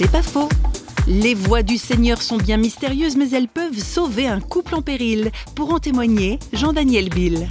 C'est pas faux. Les voix du Seigneur sont bien mystérieuses, mais elles peuvent sauver un couple en péril. Pour en témoigner, Jean-Daniel Bill.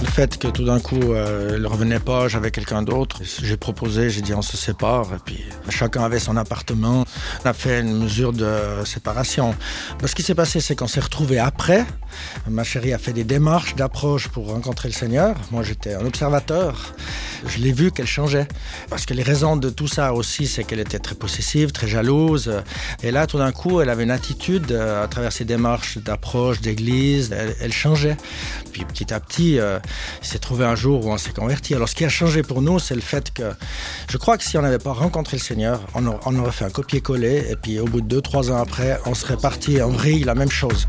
Le fait que tout d'un coup, euh, ne revenait pas, j'avais quelqu'un d'autre. J'ai proposé, j'ai dit on se sépare. Puis chacun avait son appartement. On a fait une mesure de séparation. Ce qui s'est passé, c'est qu'on s'est retrouvés après. Ma chérie a fait des démarches d'approche pour rencontrer le Seigneur. Moi, j'étais un observateur. Je l'ai vu qu'elle changeait. Parce que les raisons de tout ça aussi, c'est qu'elle était très possessive, très jalouse. Et là, tout d'un coup, elle avait une attitude euh, à travers ses démarches d'approche, d'église. Elle, changeait. Puis petit à petit, euh, il s'est trouvé un jour où on s'est converti. Alors ce qui a changé pour nous, c'est le fait que je crois que si on n'avait pas rencontré le Seigneur, on, aurait, fait un copier-coller et puis au bout de deux, trois ans après, on serait parti en vrille la même chose.